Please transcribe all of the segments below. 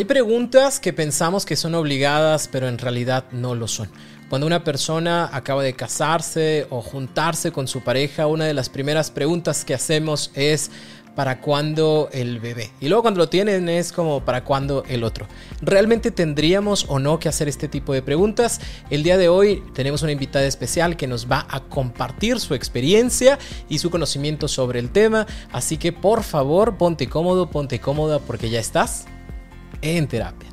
Hay preguntas que pensamos que son obligadas, pero en realidad no lo son. Cuando una persona acaba de casarse o juntarse con su pareja, una de las primeras preguntas que hacemos es ¿para cuándo el bebé? Y luego cuando lo tienen es como ¿para cuándo el otro? ¿Realmente tendríamos o no que hacer este tipo de preguntas? El día de hoy tenemos una invitada especial que nos va a compartir su experiencia y su conocimiento sobre el tema, así que por favor ponte cómodo, ponte cómoda porque ya estás en terapia.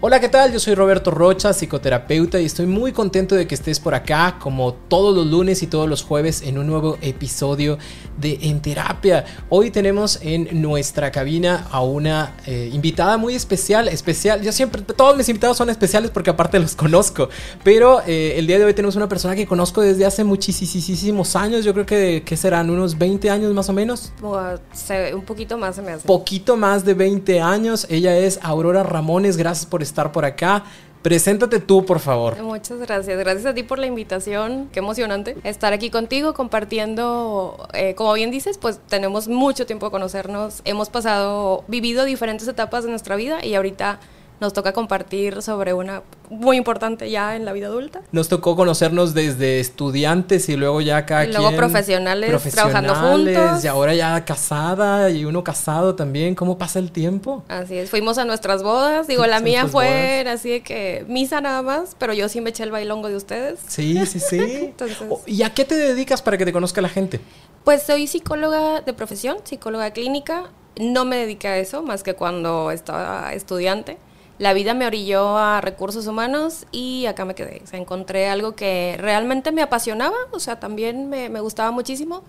Hola, ¿qué tal? Yo soy Roberto Rocha, psicoterapeuta, y estoy muy contento de que estés por acá, como todos los lunes y todos los jueves, en un nuevo episodio de En Terapia. Hoy tenemos en nuestra cabina a una eh, invitada muy especial, especial. Yo siempre, todos mis invitados son especiales porque aparte los conozco, pero eh, el día de hoy tenemos una persona que conozco desde hace muchísimos años. Yo creo que, que serán unos 20 años más o menos. un poquito más se me hace. Poquito más de 20 años. Ella es Aurora Ramones. Gracias por estar por acá. Preséntate tú, por favor. Muchas gracias. Gracias a ti por la invitación. Qué emocionante estar aquí contigo compartiendo. Eh, como bien dices, pues tenemos mucho tiempo de conocernos. Hemos pasado, vivido diferentes etapas de nuestra vida y ahorita nos toca compartir sobre una muy importante ya en la vida adulta. Nos tocó conocernos desde estudiantes y luego ya cada y luego profesionales, trabajando juntos. Y ahora ya casada y uno casado también. ¿Cómo pasa el tiempo? Así es. Fuimos a nuestras bodas. Digo, la mía fue así de que misa nada más, pero yo sí me eché el bailongo de ustedes. Sí, sí, sí. ¿Y a qué te dedicas para que te conozca la gente? Pues soy psicóloga de profesión, psicóloga clínica. No me dediqué a eso más que cuando estaba estudiante la vida me orilló a recursos humanos y acá me quedé. O encontré algo que realmente me apasionaba, o sea, también me, me gustaba muchísimo.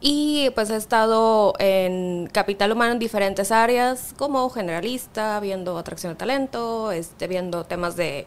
Y pues he estado en capital humano en diferentes áreas, como generalista, viendo atracción de talento, este, viendo temas de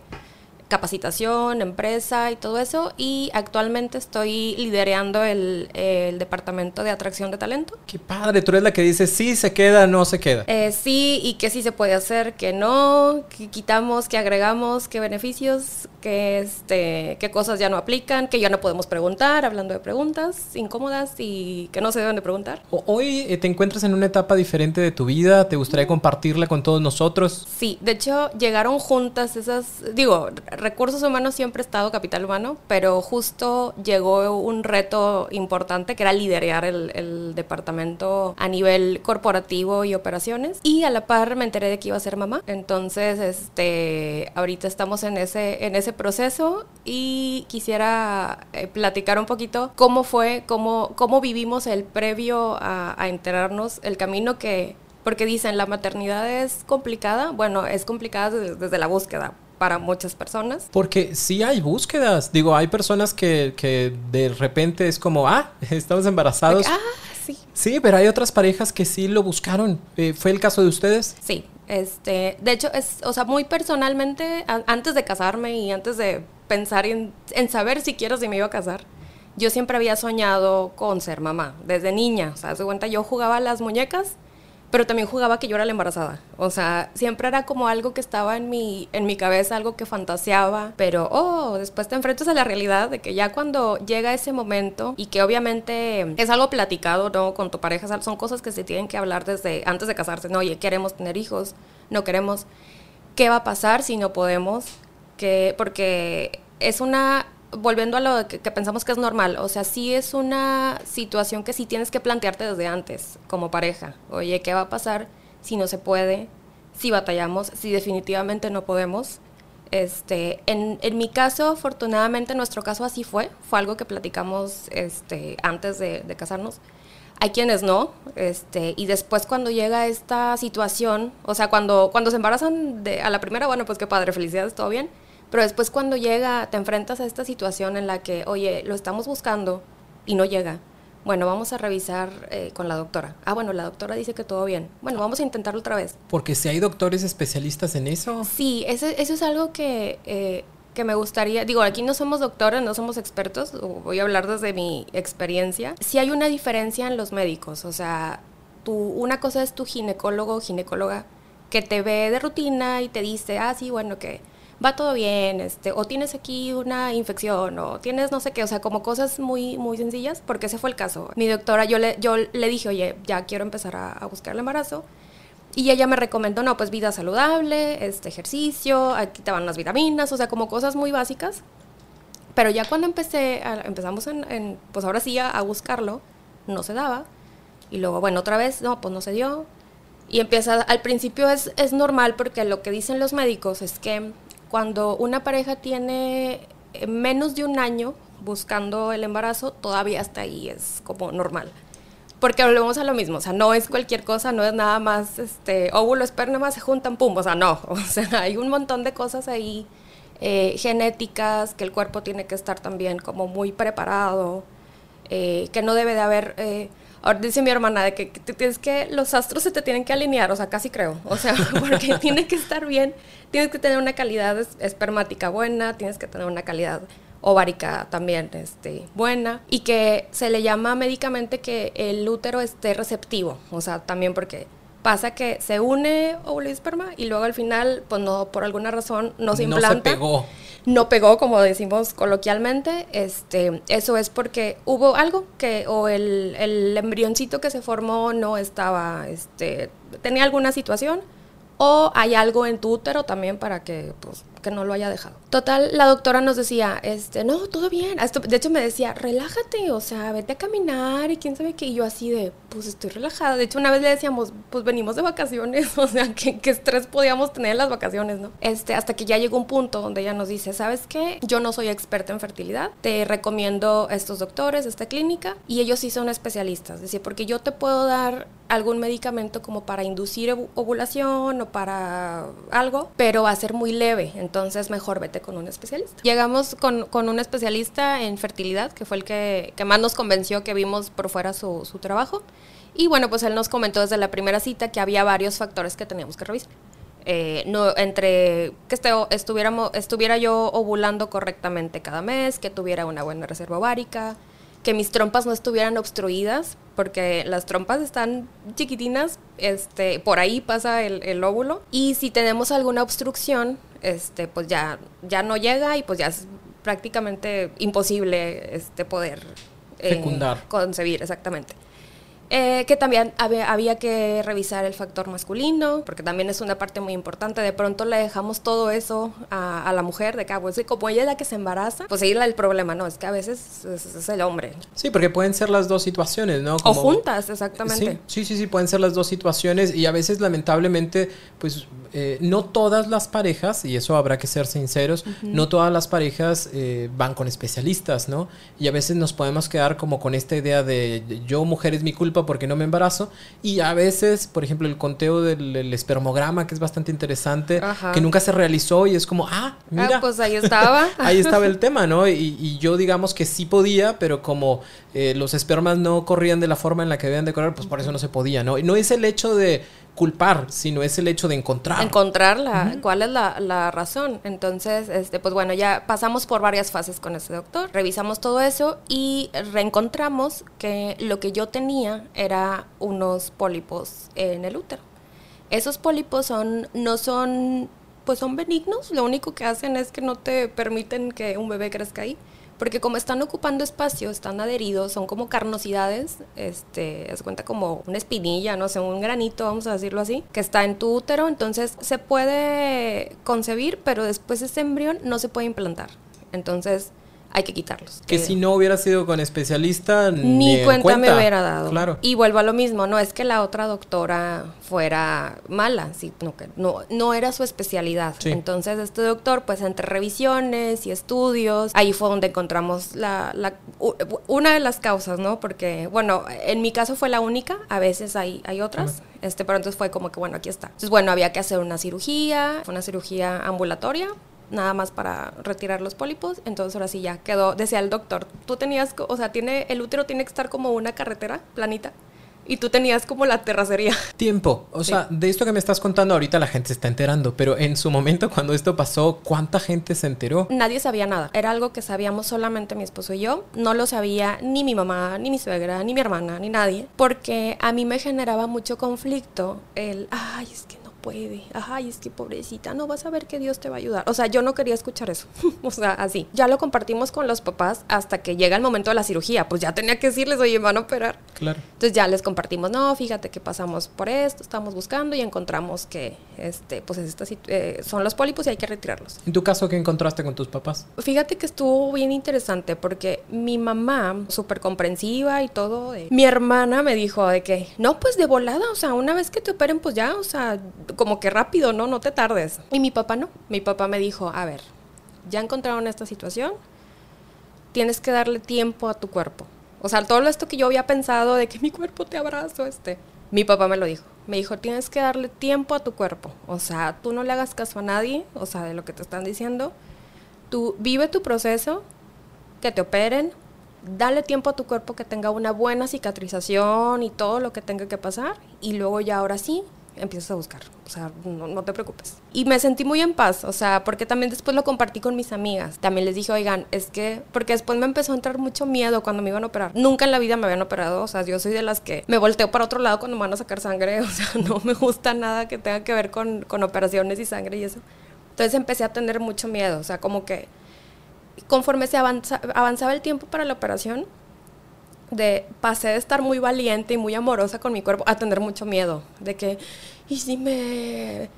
capacitación, empresa y todo eso. Y actualmente estoy liderando el, departamento de atracción de talento. Qué padre, tú eres la que dice sí se queda, no se queda. Eh, sí, y qué sí se puede hacer, que no, que quitamos, que agregamos, qué beneficios, que este, qué cosas ya no aplican, que ya no podemos preguntar, hablando de preguntas incómodas y que no se deben de preguntar. Hoy eh, te encuentras en una etapa diferente de tu vida, ¿te gustaría compartirla con todos nosotros? Sí, de hecho llegaron juntas esas, digo, recursos humanos siempre ha estado capital humano, pero justo llegó un reto importante que era liderar el, departamento a nivel corporativo y operaciones. Y a la par me enteré de que iba a ser mamá. Entonces, este, ahorita estamos en ese, en ese proceso y quisiera eh, platicar un poquito cómo fue, cómo, cómo vivimos el previo a, a enterarnos, el camino que porque dicen la maternidad es complicada. Bueno, es complicada desde la búsqueda para muchas personas. Porque sí hay búsquedas. Digo, hay personas que, que de repente es como, ah, estamos embarazados. ah, sí. Sí, pero hay otras parejas que sí lo buscaron. Eh, ¿Fue el caso de ustedes? Sí. Este, de hecho, es, o sea, muy personalmente, antes de casarme y antes de pensar en, en saber si quiero si me iba a casar, yo siempre había soñado con ser mamá, desde niña. O sea, de cuenta, yo jugaba a las muñecas pero también jugaba que yo era la embarazada. O sea, siempre era como algo que estaba en mi, en mi cabeza, algo que fantaseaba, pero, oh, después te enfrentas a la realidad de que ya cuando llega ese momento y que obviamente es algo platicado, ¿no? Con tu pareja, son cosas que se tienen que hablar desde antes de casarse, no, oye, queremos tener hijos, no queremos, ¿qué va a pasar si no podemos? Que, porque es una volviendo a lo que, pensamos que es normal, o sea, sí es una situación que sí tienes que plantearte desde antes como pareja. Oye, ¿qué va a pasar si no se puede? Si batallamos, si definitivamente no podemos. Este, en, en mi caso, afortunadamente, nuestro caso así fue. Fue algo que platicamos este, antes de, de casarnos. Hay quienes no, este, y después cuando llega esta situación, o sea, cuando, cuando se embarazan de, a la primera, bueno, pues qué padre, felicidades, todo bien pero después cuando llega, te enfrentas a esta situación en la que, oye, lo estamos buscando y no llega. Bueno, vamos a revisar eh, con la doctora. Ah, bueno, la doctora dice que todo bien. Bueno, vamos a intentarlo otra vez. Porque si hay doctores especialistas en eso. Sí, eso, eso es algo que, eh, que me gustaría. Digo, aquí no somos doctores, no somos expertos. Voy a hablar desde mi experiencia. Sí hay una diferencia en los médicos. O sea, tu, una cosa es tu ginecólogo o ginecóloga que te ve de rutina y te dice, ah, sí, bueno, que va todo bien, este, o tienes aquí una infección, o tienes no sé qué, o sea, como cosas muy, muy sencillas, porque ese fue el caso. Mi doctora, yo le, yo le dije, oye, ya quiero empezar a, buscar el embarazo. Y ella me recomendó, no, pues vida saludable, este ejercicio, aquí te van las vitaminas, o sea, como cosas muy básicas. Pero ya cuando empecé, empezamos en, pues ahora sí a, buscarlo, no se daba. Y luego, bueno, otra vez, no, pues no se dio. Y empieza, al principio es, es normal porque lo que dicen los médicos es que cuando una pareja tiene eh, menos de un año buscando el embarazo, todavía hasta ahí es como normal. Porque volvemos a lo mismo, o sea, no es cualquier cosa, no es nada más, este, óvulo, esperma, se juntan, pum, o sea, no, o sea, hay un montón de cosas ahí eh, genéticas que el cuerpo tiene que estar también como muy preparado, eh, que no debe de haber Ahora dice mi hermana de que, tienes que los astros se te tienen que alinear, o sea, casi creo, o sea, porque tiene que estar bien, tienes que tener una calidad espermática buena, tienes que tener una calidad ovárica también este, buena y que se le llama médicamente que el útero esté receptivo, o sea, también porque pasa que se une óvulo y esperma y luego al final, pues no, por alguna razón no se implanta. No se pegó no pegó, como decimos coloquialmente, este, eso es porque hubo algo que, o el, el embrioncito que se formó no estaba, este, tenía alguna situación, o hay algo en tu útero también para que, pues, que no lo haya dejado. Total, la doctora nos decía, este, no, todo bien. de hecho, me decía, relájate, o sea, vete a caminar y quién sabe qué. Y yo así de, pues estoy relajada. De hecho, una vez le decíamos, pues venimos de vacaciones, o sea, ¿qué, estrés podíamos tener en las vacaciones, ¿no? Este, hasta que ya llegó un punto donde ella nos dice, ¿sabes qué? Yo no soy experta en fertilidad, te recomiendo estos doctores, esta clínica, y ellos sí son especialistas. Es decir, porque yo te puedo dar algún medicamento como para inducir ovulación o para algo, pero va a ser muy leve entonces mejor vete con un especialista. Llegamos con, con un especialista en fertilidad, que fue el que, que más nos convenció que vimos por fuera su, su, trabajo. Y bueno, pues él nos comentó desde la primera cita que había varios factores que teníamos que revisar. Eh, no, entre que este, estuviéramos, estuviera yo ovulando correctamente cada mes, que tuviera una buena reserva ovárica, que mis trompas no estuvieran obstruidas, porque las trompas están chiquitinas, este, por ahí pasa el, el óvulo. Y si tenemos alguna obstrucción, este, pues ya, ya no llega y pues ya es prácticamente imposible este, poder eh, concebir, exactamente. Eh, que también había, que revisar el factor masculino, porque también es una parte muy importante. De pronto le dejamos todo eso a, la mujer, de que, ah, pues, como ella es la que se embaraza, pues ahí el problema, ¿no? Es que a veces es, el hombre. Sí, porque pueden ser las dos situaciones, ¿no? o juntas, exactamente. Sí, sí, sí, pueden ser las dos situaciones y a veces, lamentablemente, pues eh, no todas las parejas, y eso habrá que ser sinceros, no todas las parejas eh, van con especialistas, ¿no? Y a veces nos podemos quedar como con esta idea de yo, mujer, es mi culpa porque no me embarazo. Y a veces, por ejemplo, el conteo del espermograma, que es bastante interesante, que nunca se realizó y es como, ah, mira. Ah, pues ahí estaba. ahí estaba el tema, ¿no? Y, yo digamos que sí podía, pero como eh, los espermas no corrían de la forma en la que debían de correr, pues por eso no se podía, ¿no? Y no es el hecho de culpar, sino es el hecho de encontrar. Encontrarla, cuál es la, razón. Entonces, este, pues bueno, ya pasamos por varias fases con ese doctor, revisamos todo eso y reencontramos que lo que yo tenía era unos pólipos en el útero. Esos pólipos son, no son, pues son benignos, lo único que hacen es que no te permiten que un bebé crezca ahí porque como están ocupando espacio, están adheridos, son como carnosidades, este, es cuenta como una espinilla, no sé, un granito, vamos a decirlo así, que está en tu útero, entonces se puede concebir, pero después ese embrión no se puede implantar. Entonces, hay que quitarlos. Que si no hubiera sido con especialista, ni, cuenta, me hubiera dado. Claro. Y vuelvo a lo mismo, no es que la otra doctora fuera mala, sino que no, no era su especialidad. Entonces, este doctor, pues entre revisiones y estudios, ahí fue donde encontramos la, la, una de las causas, ¿no? Porque, bueno, en mi caso fue la única, a veces hay, hay otras. Este, pero entonces fue como que, bueno, aquí está. Entonces, bueno, había que hacer una cirugía, fue una cirugía ambulatoria, nada más para retirar los pólipos, entonces ahora sí ya quedó, decía el doctor, tú tenías, o sea, tiene, el útero tiene que estar como una carretera planita y tú tenías como la terracería. Tiempo. O sea, de esto que me estás contando ahorita la gente se está enterando, pero en su momento cuando esto pasó, ¿cuánta gente se enteró? Nadie sabía nada. Era algo que sabíamos solamente mi esposo y yo. No lo sabía ni mi mamá, ni mi suegra, ni mi hermana, ni nadie. Porque a mí me generaba mucho conflicto el, ay, es que puede. Ay, es que pobrecita, no vas a ver que Dios te va a ayudar. O sea, yo no quería escuchar eso. o sea, así. Ya lo compartimos con los papás hasta que llega el momento de la cirugía. Pues ya tenía que decirles, oye, van a operar. Claro. Entonces ya les compartimos, no, fíjate que pasamos por esto, estamos buscando y encontramos que, este, pues eh, son los pólipos y hay que retirarlos. ¿En tu caso qué encontraste con tus papás? Fíjate que estuvo bien interesante porque mi mamá, súper comprensiva y todo, eh, mi hermana me dijo de que, no, pues de volada, o sea, una vez que te operen, pues ya, o sea, como que rápido, ¿no? No te tardes. Y mi papá no. Mi papá me dijo, a ver, ya encontraron esta situación, tienes que darle tiempo a tu cuerpo. O sea, todo esto que yo había pensado de que mi cuerpo te abrazo, este, mi papá me lo dijo. Me dijo, tienes que darle tiempo a tu cuerpo. O sea, tú no le hagas caso a nadie, o sea, de lo que te están diciendo. Tú vive tu proceso, que te operen, dale tiempo a tu cuerpo que tenga una buena cicatrización y todo lo que tenga que pasar. Y luego ya ahora sí, empiezas a buscar, o sea, no, te preocupes. Y me sentí muy en paz, o sea, porque también después lo compartí con mis amigas. También les dije, oigan, es que, porque después me empezó a entrar mucho miedo cuando me iban a operar. Nunca en la vida me habían operado, o sea, yo soy de las que me volteo para otro lado cuando me van a sacar sangre, o sea, no me gusta nada que tenga que ver con, con operaciones y sangre y eso. Entonces empecé a tener mucho miedo, o sea, como que conforme se avanzaba el tiempo para la operación, de pasé de estar muy valiente y muy amorosa con mi cuerpo a tener mucho miedo de que y si me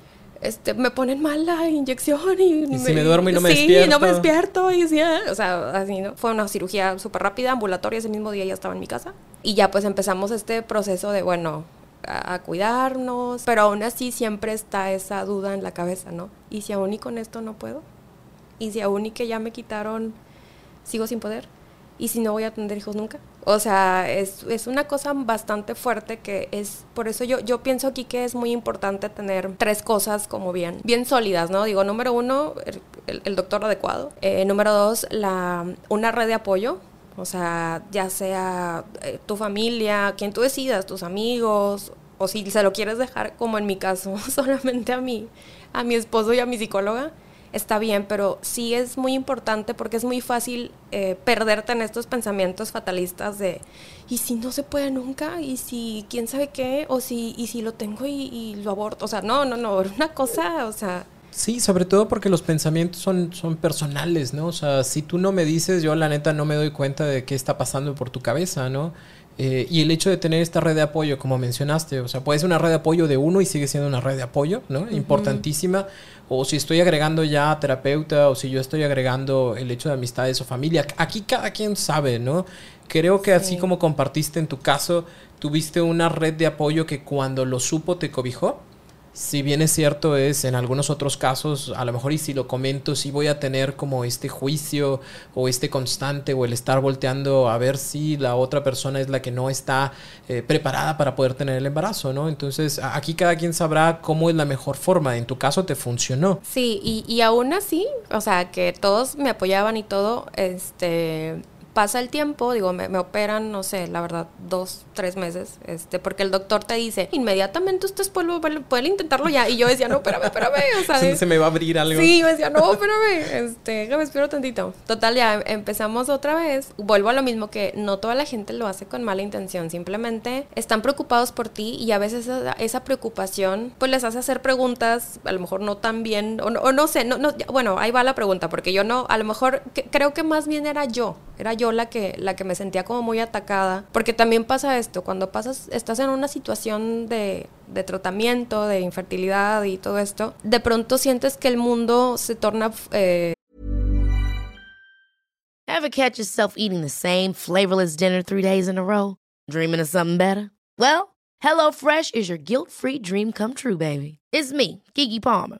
este, me ponen mal la inyección y, ¿Y si me duermo y no me sí, despierto. no me despierto y sí, o sea, así, ¿no? Fue una cirugía súper rápida, ambulatoria, ese mismo día ya estaba en mi casa. Y ya pues empezamos este proceso de, bueno, a, a, cuidarnos, pero aún así siempre está esa duda en la cabeza, ¿no? ¿Y si aún y con esto no puedo? ¿Y si aún y que ya me quitaron, sigo sin poder? ¿Y si no voy a tener hijos nunca? O sea, es, es, una cosa bastante fuerte que es, por eso yo, yo pienso aquí que es muy importante tener tres cosas como bien, bien sólidas, ¿no? Digo, número uno, el, el doctor adecuado. Eh, número dos, la, una red de apoyo. O sea, ya sea eh, tu familia, quien tú decidas, tus amigos, o si se lo quieres dejar, como en mi caso, solamente a mí, a mi esposo y a mi psicóloga está bien, pero sí es muy importante porque es muy fácil eh, perderte en estos pensamientos fatalistas de, ¿y si no se puede nunca? ¿Y si quién sabe qué? ¿O si, y si lo tengo y, lo aborto? O sea, no, no, no, una cosa, o sea... Sí, sobre todo porque los pensamientos son, son personales, ¿no? O sea, si tú no me dices, yo la neta no me doy cuenta de qué está pasando por tu cabeza, ¿no? Eh, y el hecho de tener esta red de apoyo, como mencionaste, o sea, puede ser una red de apoyo de uno y sigue siendo una red de apoyo, ¿no? Importantísima. O si estoy agregando ya terapeuta, o si yo estoy agregando el hecho de amistades o familia. Aquí cada quien sabe, ¿no? Creo que así como compartiste en tu caso, tuviste una red de apoyo que cuando lo supo te cobijó si bien es cierto es en algunos otros casos, a lo mejor y si lo comento, sí voy a tener como este juicio o este constante o el estar volteando a ver si la otra persona es la que no está eh, preparada para poder tener el embarazo, ¿no? Entonces aquí cada quien sabrá cómo es la mejor forma. En tu caso te funcionó. Sí, y, y aún así, o sea, que todos me apoyaban y todo, este pasa el tiempo, digo, me, operan, no sé, la verdad, dos, tres meses, este, porque el doctor te dice, inmediatamente usted puede, puede intentarlo ya. Y yo decía, no, espérame, espérame. O sea, se, me va a abrir algo. Sí, yo decía, no, espérame, este, déjame espero tantito. Total, ya empezamos otra vez. Vuelvo a lo mismo que no toda la gente lo hace con mala intención, simplemente están preocupados por ti y a veces esa, preocupación, pues les hace hacer preguntas, a lo mejor no tan bien, o no, sé, no, no, bueno, ahí va la pregunta, porque yo no, a lo mejor creo que más bien era yo, era yo la que, la que me sentía como muy atacada, porque también pasa esto, cuando pasas, estás en una situación de, de tratamiento, de infertilidad y todo esto, de pronto sientes que el mundo se torna... Eh... Ever catch yourself eating the same flavorless dinner three days in a row? Dreaming of something better? Well, HelloFresh is your guilt-free dream come true, baby. It's me, Kiki Palmer.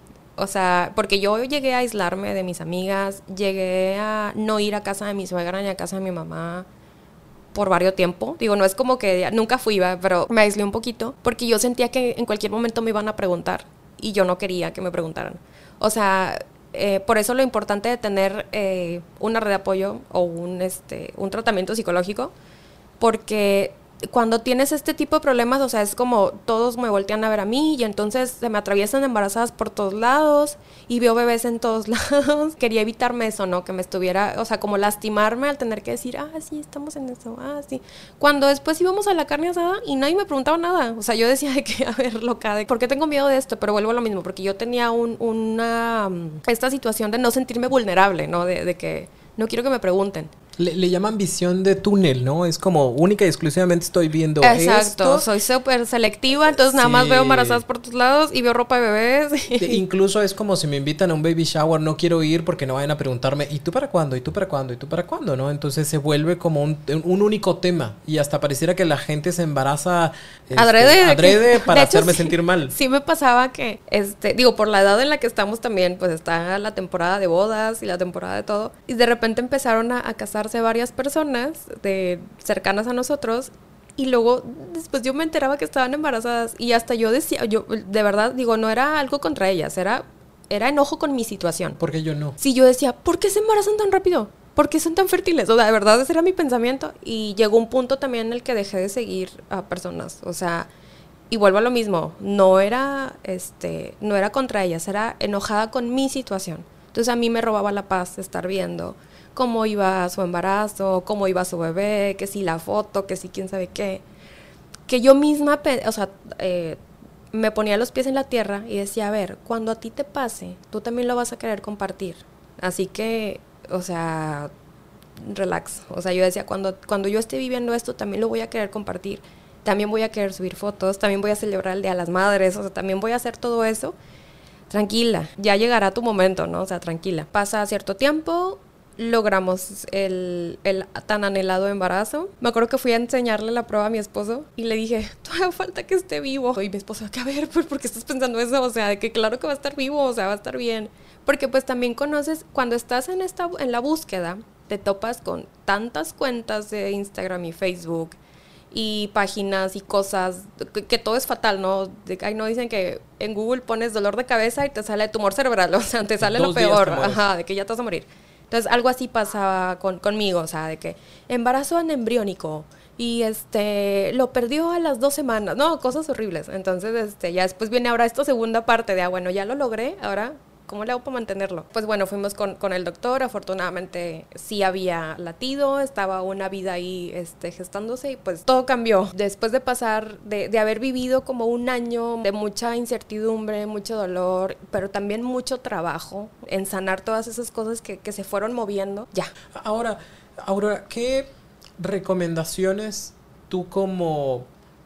O sea, porque yo llegué a aislarme de mis amigas, llegué a no ir a casa de mi suegra ni a casa de mi mamá por varios tiempo. Digo, no es como que nunca fui, pero me aislé un poquito porque yo sentía que en cualquier momento me iban a preguntar y yo no quería que me preguntaran. O sea, eh, por eso lo importante de tener eh, una red de apoyo o un, este, un tratamiento psicológico, porque cuando tienes este tipo de problemas, o sea, es como todos me voltean a ver a mí y entonces se me atraviesan embarazadas por todos lados y veo bebés en todos lados. Quería evitarme eso, ¿no? Que me estuviera, o sea, como lastimarme al tener que decir, ah, sí, estamos en eso, ah, sí. Cuando después íbamos a la carne asada y nadie me preguntaba nada. O sea, yo decía de que, a ver, loca, de, ¿por qué tengo miedo de esto? Pero vuelvo a lo mismo, porque yo tenía un, una, esta situación de no sentirme vulnerable, ¿no? De, de que no quiero que me pregunten. Le, llaman visión de túnel, ¿no? Es como única y exclusivamente estoy viendo Exacto, soy súper selectiva, entonces nada más veo embarazadas por todos lados y veo ropa de bebés. Incluso es como si me invitan a un baby shower, no quiero ir porque no vayan a preguntarme, ¿y tú para cuándo? ¿Y tú para cuándo? ¿Y tú para cuándo? ¿No? Entonces se vuelve como un, único tema y hasta pareciera que la gente se embaraza este, adrede, adrede para hacerme sentir mal. Sí me pasaba que, este, digo, por la edad en la que estamos también, pues está la temporada de bodas y la temporada de todo, y de repente empezaron a, a casarse varias personas de, cercanas a nosotros y luego después yo me enteraba que estaban embarazadas y hasta yo decía, yo de verdad digo, no era algo contra ellas, era, era enojo con mi situación. Porque yo no. Sí, yo decía, ¿por qué se embarazan tan rápido? ¿Por qué son tan fértiles? O sea, de verdad ese era mi pensamiento y llegó un punto también en el que dejé de seguir a personas, o sea, y vuelvo a lo mismo, no era este, no era contra ellas, era enojada con mi situación. Entonces a mí me robaba la paz estar viendo cómo iba su embarazo, cómo iba su bebé, que si la foto, que si quién sabe qué. Que yo misma, o sea, eh, me ponía los pies en la tierra y decía, a ver, cuando a ti te pase, tú también lo vas a querer compartir. Así que, o sea, relax. O sea, yo decía, cuando, cuando yo esté viviendo esto, también lo voy a querer compartir. También voy a querer subir fotos, también voy a celebrar el Día de las Madres, o sea, también voy a hacer todo eso. Tranquila, ya llegará tu momento, ¿no? O sea, tranquila. Pasa cierto tiempo, logramos el, tan anhelado embarazo. Me acuerdo que fui a enseñarle la prueba a mi esposo y le dije, todavía falta que esté vivo. Y mi esposo, a ver, ¿por qué estás pensando eso? O sea, de que claro que va a estar vivo, o sea, va a estar bien. Porque pues también conoces, cuando estás en, esta, en la búsqueda, te topas con tantas cuentas de Instagram y Facebook y páginas y cosas, que, todo es fatal, ¿no? De, ay, no dicen que en Google pones dolor de cabeza y te sale tumor cerebral, o sea, te sale lo peor, ajá, de que ya te vas a morir. Entonces, algo así pasaba con, conmigo, o sea, de que embarazo anembriónico y este lo perdió a las dos semanas, no, cosas horribles. Entonces, este, ya después viene ahora esta segunda parte de, ah, bueno, ya lo logré, ahora ¿Cómo le hago para mantenerlo? Pues bueno, fuimos con, con, el doctor, afortunadamente sí había latido, estaba una vida ahí este, gestándose y pues todo cambió. Después de pasar, de, de haber vivido como un año de mucha incertidumbre, mucho dolor, pero también mucho trabajo en sanar todas esas cosas que, que se fueron moviendo, ya. Ahora, Aurora, ¿qué recomendaciones tú como,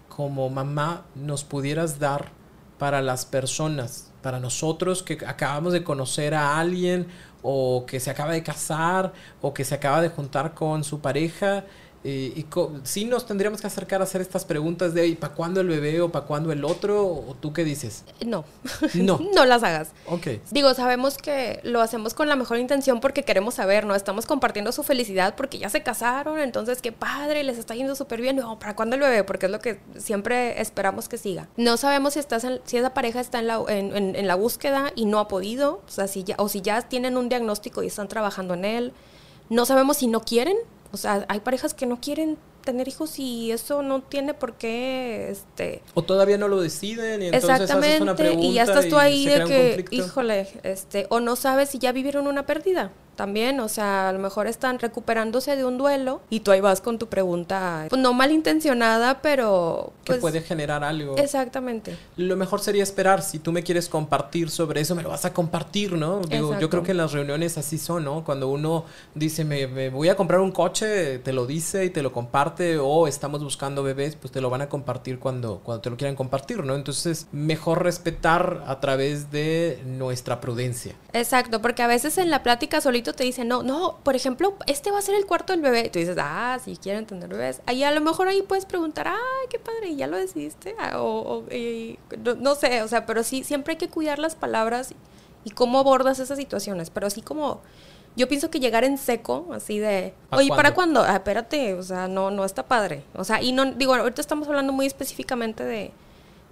como mamá nos pudieras dar para las personas para nosotros que acabamos de conocer a alguien o que se acaba de casar o que se acaba de juntar con su pareja y sí nos tendríamos que acercar a hacer estas preguntas de ¿para cuándo el bebé o para cuándo el otro? ¿O tú qué dices? No. No. no las hagas. Ok. Digo, sabemos que lo hacemos con la mejor intención porque queremos saber, ¿no? Estamos compartiendo su felicidad porque ya se casaron, entonces qué padre, les está yendo súper bien. No, ¿para cuándo el bebé? Porque es lo que siempre esperamos que siga. No sabemos si, estás si esa pareja está en la, en, en la búsqueda y no ha podido, o sea, si ya, o si ya tienen un diagnóstico y están trabajando en él. No sabemos si no quieren, o sea, hay parejas que no quieren tener hijos y eso no tiene por qué este o todavía no lo deciden y entonces haces una pregunta y ya estás tú ahí de que híjole este o no sabes si ya vivieron una pérdida también, o sea, a lo mejor están recuperándose de un duelo y tú ahí vas con tu pregunta, pues no malintencionada, pero... que pues puede generar algo. Exactamente. Lo mejor sería esperar, si tú me quieres compartir sobre eso, me lo vas a compartir, ¿no? Digo, yo creo que las reuniones así son, ¿no? Cuando uno dice, me, voy a comprar un coche, te lo dice y te lo comparte, o estamos buscando bebés, pues te lo van a compartir cuando, cuando te lo quieran compartir, ¿no? Entonces, mejor respetar a través de nuestra prudencia. Exacto, porque a veces en la plática solita te dice, no, no, por ejemplo, este va a ser el cuarto del bebé. Y tú dices, ah, sí, quieren tener bebés. Ahí a lo mejor ahí puedes preguntar, ay, qué padre, ¿y ya lo decidiste? Ah, o, no, sé, o sea, pero sí, siempre hay que cuidar las palabras y cómo abordas esas situaciones. Pero así como yo pienso que llegar en seco, así de, oye, ¿para cuándo? Ah, espérate, o sea, no, no está padre. O sea, y no, digo, ahorita estamos hablando muy específicamente de,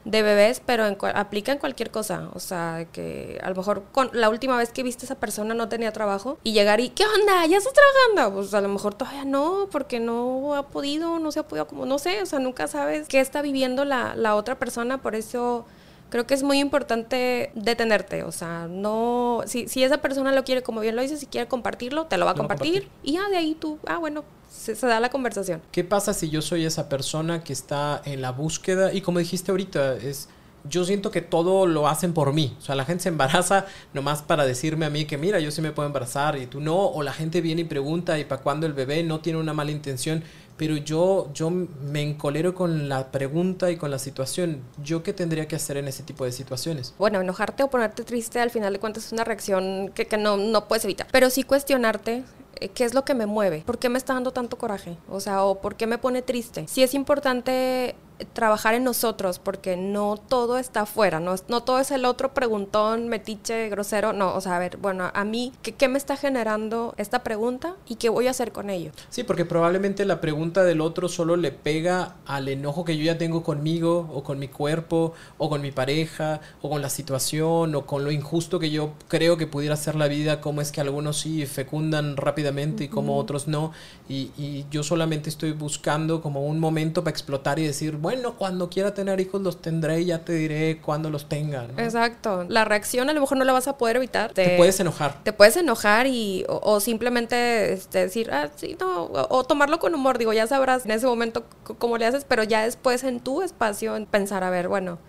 de bebés, pero aplica en cualquier cosa. O sea, que a lo mejor con la última vez que viste a esa persona no tenía trabajo y llegar y, ¿qué onda? ¿Ya estás trabajando? Pues a lo mejor todavía no, porque no ha podido, no se ha podido, como no sé, o sea, nunca sabes qué está viviendo la, la otra persona, por eso creo que es muy importante detenerte, o sea, no, si, si esa persona lo quiere, como bien lo dices, si quiere compartirlo, te lo va a compartir, y ya de ahí tú, ah, bueno, se, da la conversación. ¿Qué pasa si yo soy esa persona que está en la búsqueda y como dijiste ahorita, es yo siento que todo lo hacen por mí. O sea, la gente se embaraza nomás para decirme a mí que mira, yo sí me puedo embarazar y tú no. O la gente viene y pregunta y para cuando el bebé no tiene una mala intención. Pero yo, yo me encolero con la pregunta y con la situación. ¿Yo qué tendría que hacer en ese tipo de situaciones? Bueno, enojarte o ponerte triste al final de cuentas es una reacción que, que no, no puedes evitar. Pero sí cuestionarte eh, ¿qué es lo que me mueve? ¿Por qué me está dando tanto coraje? O sea, o ¿por qué me pone triste? Sí es importante trabajar en nosotros porque no todo está afuera, no, no todo es el otro preguntón, metiche, grosero, no, o sea, a ver, bueno, a mí, ¿qué, ¿qué, me está generando esta pregunta y qué voy a hacer con ello? Sí, porque probablemente la pregunta del otro solo le pega al enojo que yo ya tengo conmigo o con mi cuerpo o con mi pareja o con la situación o con lo injusto que yo creo que pudiera ser la vida, cómo es que algunos sí fecundan rápidamente y como otros no, y, y yo solamente estoy buscando como un momento para explotar y decir, bueno, cuando quiera tener hijos los tendré y ya te diré cuando los tenga. Exacto. La reacción a lo mejor no la vas a poder evitar. Te, puedes enojar. Te puedes enojar y o, simplemente este, decir, ah, sí, no, o, tomarlo con humor. Digo, ya sabrás en ese momento cómo le haces, pero ya después en tu espacio pensar, a ver, bueno,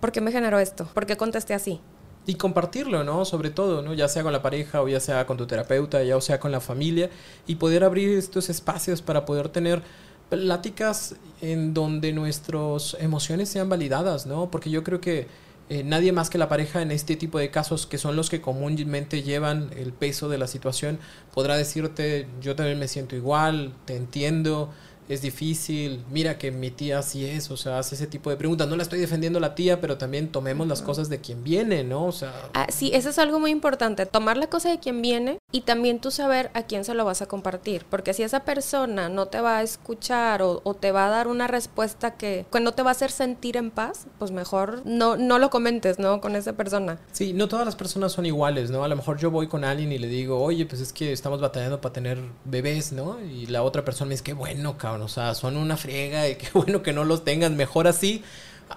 ¿por qué me generó esto? ¿Por qué contesté así? y compartirlo, ¿no? Sobre todo, ¿no? Ya sea con la pareja o ya sea con tu terapeuta, ya o sea con la familia y poder abrir estos espacios para poder tener pláticas en donde nuestras emociones sean validadas, ¿no? Porque yo creo que eh, nadie más que la pareja en este tipo de casos, que son los que comúnmente llevan el peso de la situación, podrá decirte, yo también me siento igual, te entiendo, es difícil, mira que mi tía sí es, o sea, hace ese tipo de preguntas. No la estoy defendiendo a la tía, pero también tomemos las cosas de quien viene, ¿no? O sea... Ah, sí, eso es algo muy importante, tomar la cosa de quien viene y también tú saber a quién se lo vas a compartir, porque si esa persona no te va a escuchar o, te va a dar una respuesta que, que, no te va a hacer sentir en paz, pues mejor no, no lo comentes, ¿no? Con esa persona. Sí, no todas las personas son iguales, ¿no? A lo mejor yo voy con alguien y le digo, oye, pues es que estamos batallando para tener bebés, ¿no? Y la otra persona me dice, qué bueno, cabrón o sea, son una friega y qué bueno que no los tengan, mejor así.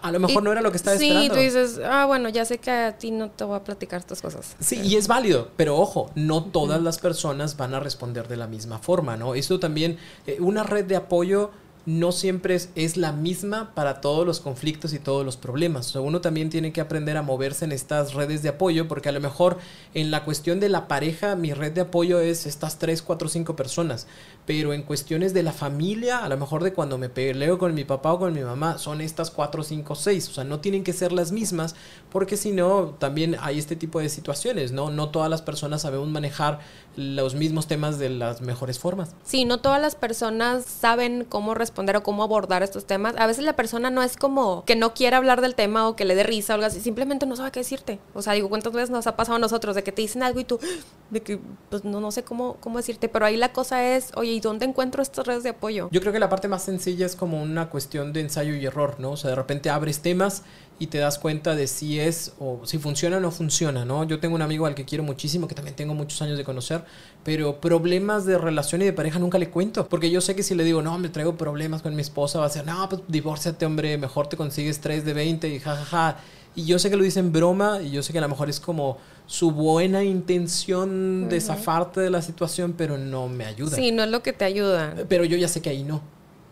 A lo mejor no era lo que estaba esperando. Sí, tú dices, ah, bueno, ya sé que a ti no te voy a platicar estas cosas. Sí, y es válido, pero ojo, no todas las personas van a responder de la misma forma, ¿no? Esto también, eh, una red de apoyo no siempre es, la misma para todos los conflictos y todos los problemas. O sea, uno también tiene que aprender a moverse en estas redes de apoyo, porque a lo mejor en la cuestión de la pareja, mi red de apoyo es estas 3, 4, 5 personas. Pero en cuestiones de la familia, a lo mejor de cuando me peleo con mi papá o con mi mamá, son estas 4, 5, 6. O sea, no tienen que ser las mismas, porque si no, también hay este tipo de situaciones, ¿no? No todas las personas sabemos manejar los mismos temas de las mejores formas. Sí, no todas las personas saben cómo responder o cómo abordar estos temas. A veces la persona no es como que no quiere hablar del tema o que le dé risa o algo así, simplemente no sabe qué decirte. O sea, digo, ¿cuántas veces nos ha pasado a nosotros de que te dicen algo y tú, de que, pues no, no sé cómo, cómo decirte, pero ahí la cosa es, oye, ¿y dónde encuentro estas redes de apoyo? Yo creo que la parte más sencilla es como una cuestión de ensayo y error, ¿no? O sea, de repente abres temas y te das cuenta de si es o si funciona o no funciona, ¿no? Yo tengo un amigo al que quiero muchísimo, que también tengo muchos años de conocer, pero problemas de relación y de pareja nunca le cuento, porque yo sé que si le digo, no, me traigo problemas con mi esposa, va a ser, no, pues divórciate, hombre, mejor te consigues 3 de 20 y jajaja. Ja, ja. Y yo sé que lo dicen broma y yo sé que a lo mejor es como su buena intención de zafarte de la situación, pero no me ayuda. Sí, no es lo que te ayuda. Pero yo ya sé que ahí no.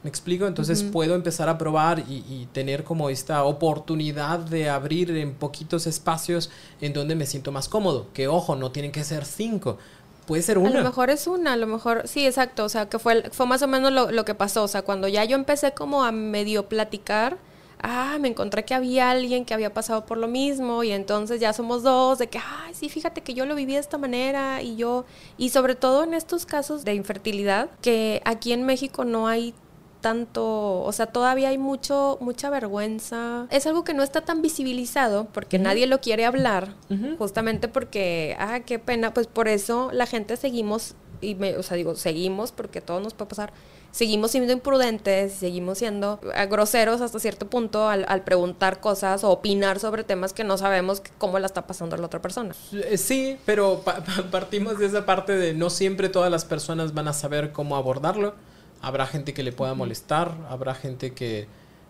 ¿Me explico? Entonces puedo empezar a probar y, tener como esta oportunidad de abrir en poquitos espacios en donde me siento más cómodo. Que ojo, no tienen que ser cinco. Puede ser una. A lo mejor es una, a lo mejor, sí, exacto. O sea, que fue, fue más o menos lo, lo que pasó. O sea, cuando ya yo empecé como a medio platicar, ah, me encontré que había alguien que había pasado por lo mismo y entonces ya somos dos, de que, ay, sí, fíjate que yo lo viví de esta manera y yo, y sobre todo en estos casos de infertilidad, que aquí en México no hay tanto, o sea, todavía hay mucho, mucha vergüenza. Es algo que no está tan visibilizado porque nadie lo quiere hablar, justamente porque, ah, qué pena, pues por eso la gente seguimos, y me, o sea, digo, seguimos porque todo nos puede pasar, seguimos siendo imprudentes, seguimos siendo eh, groseros hasta cierto punto al, preguntar cosas o opinar sobre temas que no sabemos cómo la está pasando la otra persona. Eh, sí, pero partimos de esa parte de no siempre todas las personas van a saber cómo abordarlo habrá gente que le pueda molestar, habrá gente que,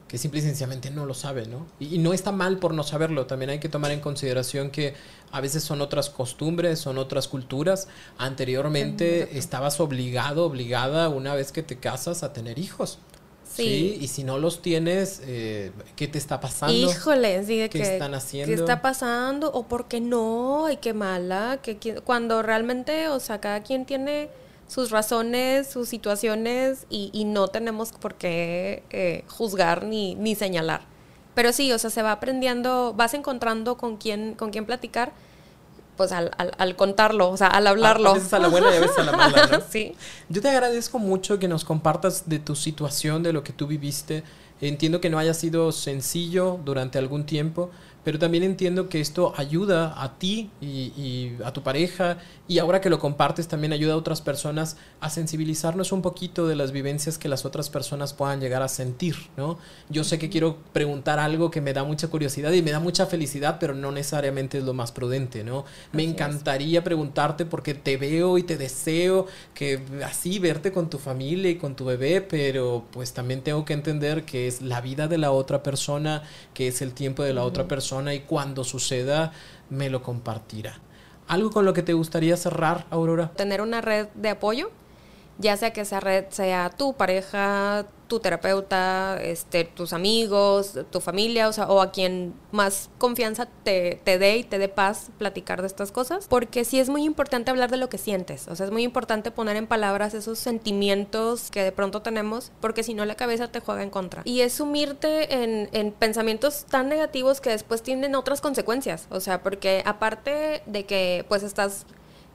que simple y sencillamente no lo sabe, ¿no? Y, no está mal por no saberlo, también hay que tomar en consideración que a veces son otras costumbres, son otras culturas. Anteriormente estabas obligado, obligada, una vez que te casas, a tener hijos. Sí. Y si no los tienes, eh, ¿qué te está pasando? Híjole, sí, ¿qué están haciendo? ¿Qué está pasando? ¿O por qué no? Ay, qué mala. Que, cuando realmente, o sea, cada quien tiene sus razones, sus situaciones y, no tenemos por qué eh, juzgar ni, ni señalar. Pero sí, o sea, se va aprendiendo, vas encontrando con quién, con quién platicar, pues al, al, contarlo, o sea, al hablarlo. A, veces a la buena y a veces a la mala, ¿no? sí. Yo te agradezco mucho que nos compartas de tu situación, de lo que tú viviste. Entiendo que no haya sido sencillo durante algún tiempo, pero también entiendo que esto ayuda a ti y, a tu pareja y ahora que lo compartes también ayuda a otras personas a sensibilizarnos un poquito de las vivencias que las otras personas puedan llegar a sentir, ¿no? Yo sé que quiero preguntar algo que me da mucha curiosidad y me da mucha felicidad, pero no necesariamente es lo más prudente, ¿no? me encantaría preguntarte porque te veo y te deseo que así verte con tu familia y con tu bebé, pero pues también tengo que entender que es la vida de la otra persona, que es el tiempo de la otra persona y cuando suceda me lo compartirá. ¿Algo con lo que te gustaría cerrar, Aurora? Tener una red de apoyo, ya sea que esa red sea tu pareja, tu terapeuta, este, tus amigos, tu familia, o sea, o a quien más confianza te, dé y te dé paz platicar de estas cosas, porque sí es muy importante hablar de lo que sientes, o sea, es muy importante poner en palabras esos sentimientos que de pronto tenemos, porque si no la cabeza te juega en contra. Y es sumirte en, en pensamientos tan negativos que después tienen otras consecuencias, o sea, porque aparte de que pues estás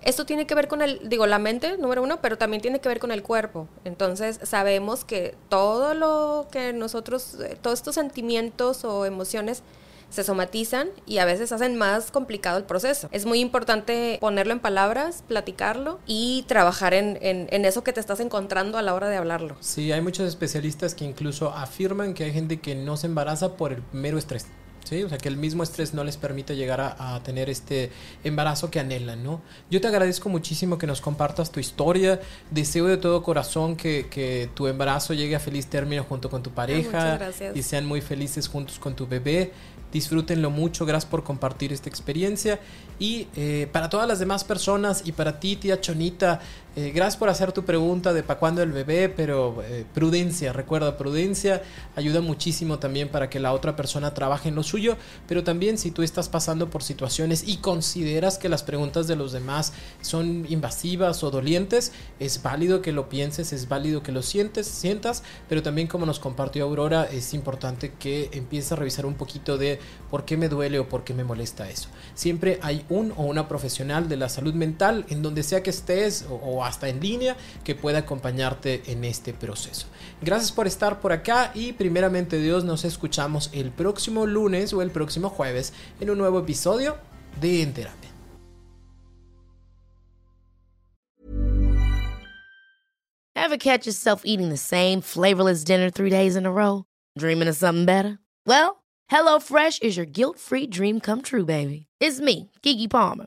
esto tiene que ver con el, digo, la mente, número uno, pero también tiene que ver con el cuerpo. Entonces, sabemos que todo lo que nosotros, eh, todos estos sentimientos o emociones se somatizan y a veces hacen más complicado el proceso. Es muy importante ponerlo en palabras, platicarlo y trabajar en, en, eso que te estás encontrando a la hora de hablarlo. Sí, hay muchos especialistas que incluso afirman que hay gente que no se embaraza por el mero estrés. ¿Sí? O sea, que el mismo estrés no les permite llegar a, tener este embarazo que anhelan, ¿no? Yo te agradezco muchísimo que nos compartas tu historia. Deseo de todo corazón que, que tu embarazo llegue a feliz término junto con tu pareja y sean muy felices juntos con tu bebé. Disfrútenlo mucho, gracias por compartir esta experiencia. Y eh, para todas las demás personas y para ti, tía Chonita, eh, gracias por hacer tu pregunta de para cuándo el bebé, pero eh, prudencia, recuerda, prudencia ayuda muchísimo también para que la otra persona trabaje en lo suyo, pero también si tú estás pasando por situaciones y consideras que las preguntas de los demás son invasivas o dolientes, es válido que lo pienses, es válido que lo sientes, sientas, pero también como nos compartió Aurora, es importante que empieces a revisar un poquito de por qué me duele o por qué me molesta eso. Siempre hay un o una profesional de la salud mental en donde sea que estés hasta en línea que pueda acompañarte en este proceso. Gracias por estar por acá y primeramente Dios nos escuchamos el próximo lunes o el próximo jueves en un nuevo episodio de En Terapia. Ever catch yourself eating the same flavorless dinner three days in a row? Dreaming of something better? Well, HelloFresh is your guilt-free dream come true, baby. It's me, Kiki Palmer.